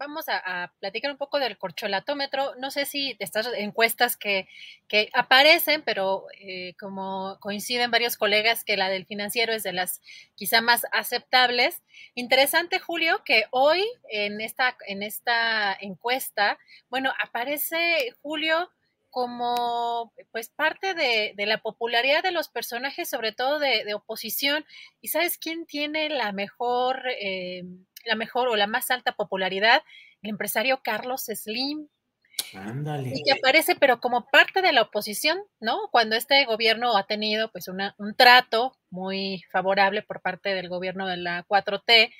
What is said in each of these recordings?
vamos a, platicar un poco del corcholatómetro. No sé si estas encuestas que, aparecen, pero eh, como coinciden varios colegas que la del financiero es de las quizá más aceptables. Interesante, Julio, que hoy en esta, en esta encuesta, bueno, aparece Julio como pues parte de, la popularidad de los personajes, sobre todo de, oposición. ¿Y sabes quién tiene la mejor, eh, la mejor o la más alta popularidad? El empresario Carlos Slim. Ándale. Y que aparece, pero como parte de la oposición, ¿no? Cuando este gobierno ha tenido pues una, un trato muy favorable por parte del gobierno de la 4T, eh,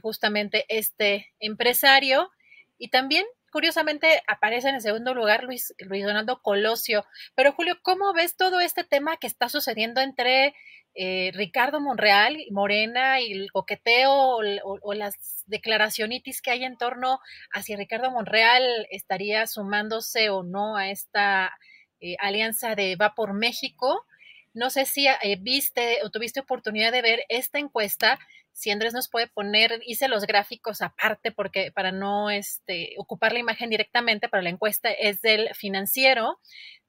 justamente este empresario, y también curiosamente aparece en el segundo lugar Luis, Luis Donaldo Colosio. Pero Julio, ¿cómo ves todo este tema que está sucediendo entre eh, Ricardo Monreal Morena y el coqueteo o, las declaracionitis que hay en torno a si Ricardo Monreal estaría sumándose o no a esta eh, alianza de Va por México? No sé si eh, viste o tuviste oportunidad de ver esta encuesta si Andrés nos puede poner, hice los gráficos aparte porque para no este, ocupar la imagen directamente, pero la encuesta es del financiero,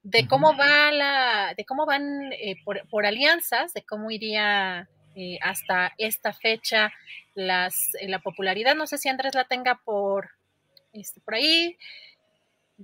de cómo va la, de cómo van eh, por, alianzas, de cómo iría eh, hasta esta fecha las, eh, la popularidad. No sé si Andrés la tenga por, este, por ahí.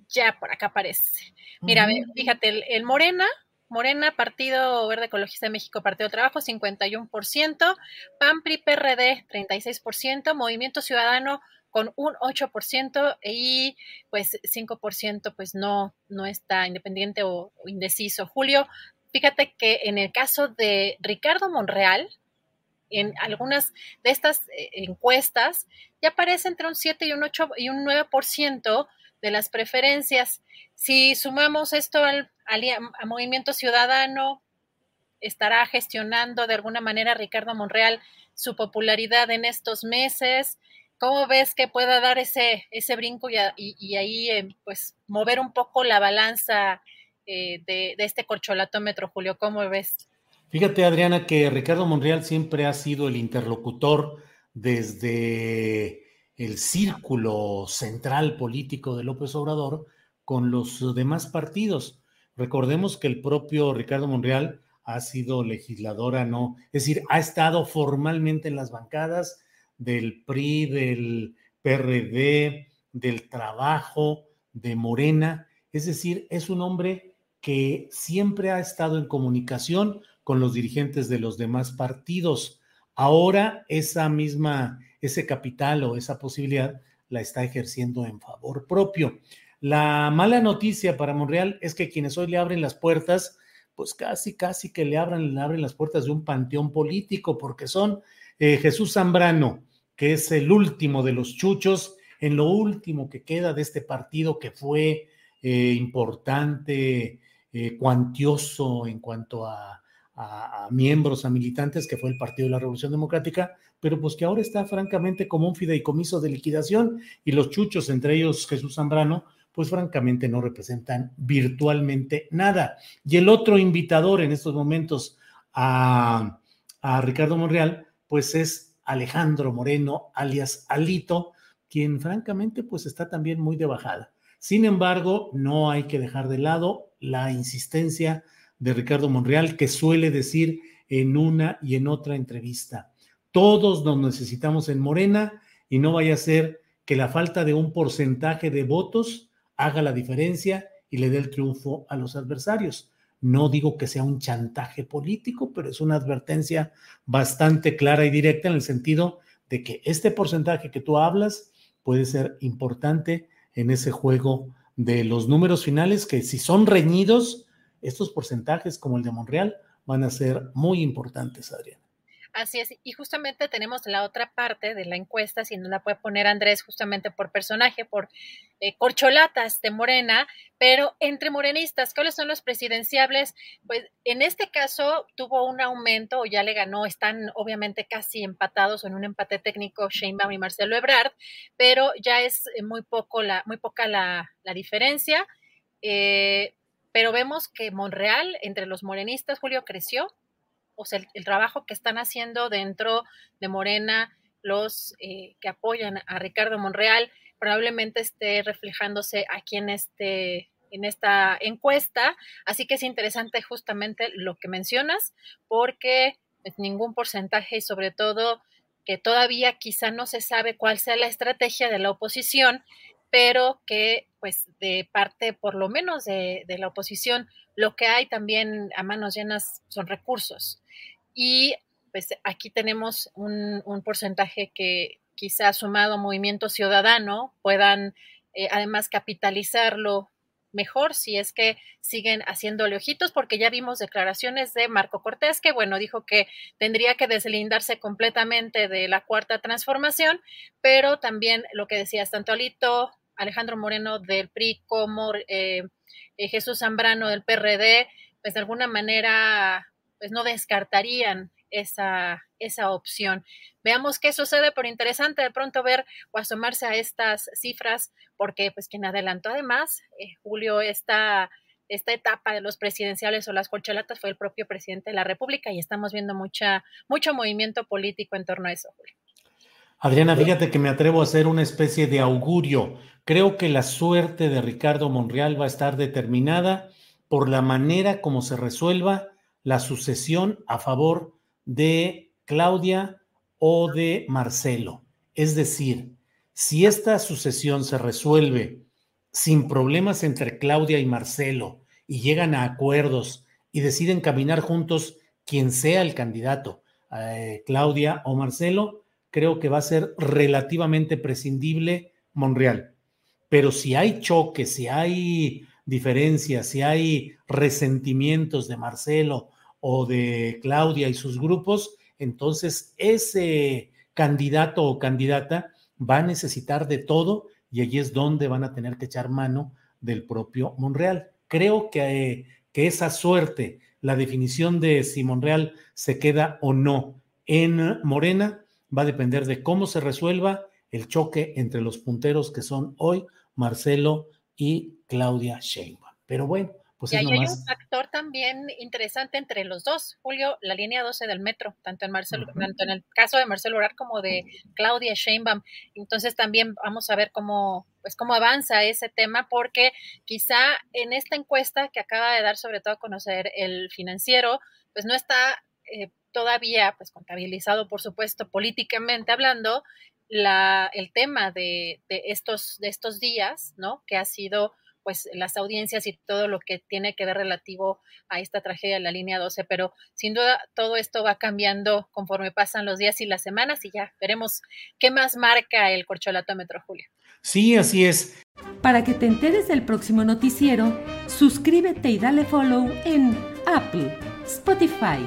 Ya por acá aparece. Mira, fíjate, el Morena Morena, Partido Verde Ecologista de México, Partido Trabajo, 51%, PAN, PRI, PRD, 36%, Movimiento Ciudadano con un 8% y pues 5% pues no, no está independiente o, indeciso. Julio, fíjate que en el caso de Ricardo Monreal, en algunas de estas eh, encuestas ya aparece entre un 7 y un 8 y un 9% de las preferencias. Si sumamos esto al, Movimiento Ciudadano, estará gestionando de alguna manera Ricardo Monreal su popularidad en estos meses. ¿Cómo ves que pueda dar ese, ese brinco y, ahí eh, pues mover un poco la balanza eh, de, de, este corcholatómetro, Julio? ¿Cómo ves? Fíjate, Adriana, que Ricardo Monreal siempre ha sido el interlocutor desde el círculo central político de López Obrador con los demás partidos. Recordemos que el propio Ricardo Monreal ha sido legisladora, no, es decir, ha estado formalmente en las bancadas del PRI, del PRD, del Trabajo, de Morena, es decir, es un hombre que siempre ha estado en comunicación con los dirigentes de los demás partidos. Ahora esa misma ese capital o esa posibilidad la está ejerciendo en favor propio. La mala noticia para Monreal es que quienes hoy le abren las puertas, pues casi, casi que le abran, le abren las puertas de un panteón político, porque son eh, Jesús Zambrano, que es el último de los chuchos, en lo último que queda de este partido que fue eh, importante, eh, cuantioso en cuanto a, a, miembros, a militantes, que fue el Partido de la Revolución Democrática, pero pues que ahora está francamente como un fideicomiso de liquidación y los chuchos, entre ellos Jesús Zambrano, pues francamente no representan virtualmente nada. Y el otro invitador en estos momentos a, Ricardo Monreal, pues es Alejandro Moreno, alias Alito, quien francamente pues está también muy de bajada. Sin embargo, no hay que dejar de lado la insistencia de Ricardo Monreal, que suele decir en una y en otra entrevista, todos nos necesitamos en Morena y no vaya a ser que la falta de un porcentaje de votos haga la diferencia y le dé el triunfo a los adversarios. No digo que sea un chantaje político, pero es una advertencia bastante clara y directa en el sentido de que este porcentaje que tú hablas puede ser importante en ese juego de los números finales que si son reñidos, estos porcentajes como el de Monreal van a ser muy importantes, Adriana. Así es, y justamente tenemos la otra parte de la encuesta, si no la puede poner Andrés justamente por personaje, por eh, corcholatas de Morena, pero entre morenistas, ¿cuáles son los presidenciables? Pues en este caso tuvo un aumento o ya le ganó, están obviamente casi empatados en un empate técnico Sheinbaum y Marcelo Ebrard, pero ya es eh, muy poco la, muy poca la, diferencia. Eh, pero vemos que Monreal entre los morenistas, Julio, creció o sea, el, trabajo que están haciendo dentro de Morena los eh, que apoyan a Ricardo Monreal probablemente esté reflejándose aquí en este en esta encuesta, así que es interesante justamente lo que mencionas, porque pues, ningún porcentaje y sobre todo que todavía quizá no se sabe cuál sea la estrategia de la oposición, pero que pues de parte por lo menos de, la oposición lo que hay también a manos llenas son recursos. Y pues aquí tenemos un, porcentaje que quizá sumado a Movimiento Ciudadano puedan eh, además capitalizarlo mejor si es que siguen haciéndole ojitos, porque ya vimos declaraciones de Marco Cortés, que bueno, dijo que tendría que deslindarse completamente de la cuarta transformación, pero también lo que decías, tanto Alito, Alejandro Moreno del PRI como eh, eh, Jesús Zambrano del PRD, pues de alguna manera pues no descartarían esa, esa opción. Veamos qué sucede, pero interesante de pronto ver o asomarse a estas cifras, porque pues quien adelantó además, eh, Julio, esta, esta etapa de los presidenciales o las colchelatas fue el propio presidente de la República y estamos viendo mucha, mucho movimiento político en torno a eso, Julio. Adriana, fíjate que me atrevo a hacer una especie de augurio. Creo que la suerte de Ricardo Monreal va a estar determinada por la manera como se resuelva la sucesión a favor de Claudia o de Marcelo. Es decir, si esta sucesión se resuelve sin problemas entre Claudia y Marcelo y llegan a acuerdos y deciden caminar juntos quien sea el candidato, eh, Claudia o Marcelo, creo que va a ser relativamente prescindible Monreal. Pero si hay choques, si hay diferencias, si hay resentimientos de Marcelo o de Claudia y sus grupos, entonces ese candidato o candidata va a necesitar de todo y allí es donde van a tener que echar mano del propio Monreal. Creo que, que esa suerte, la definición de si Monreal se queda o no en Morena, va a depender de cómo se resuelva el choque entre los punteros que son hoy Marcelo y Claudia Sheinbaum. Pero bueno, pues y hay un factor también interesante entre los dos, Julio, la línea 12 del metro, tanto en Marcelo, tanto en el caso de Marcelo Orar como de Claudia Sheinbaum. Entonces también vamos a ver cómo, pues cómo avanza ese tema, porque quizá en esta encuesta que acaba de dar sobre todo a conocer el financiero, pues no está eh, todavía, pues contabilizado, por supuesto, políticamente hablando, la, el tema de, de, estos, de estos días, ¿no? Que ha sido pues las audiencias y todo lo que tiene que ver relativo a esta tragedia de la línea 12, pero sin duda todo esto va cambiando conforme pasan los días y las semanas y ya veremos qué más marca el corcholatómetro, Julio. Sí, así es. Para que te enteres del próximo noticiero, suscríbete y dale follow en Apple, Spotify,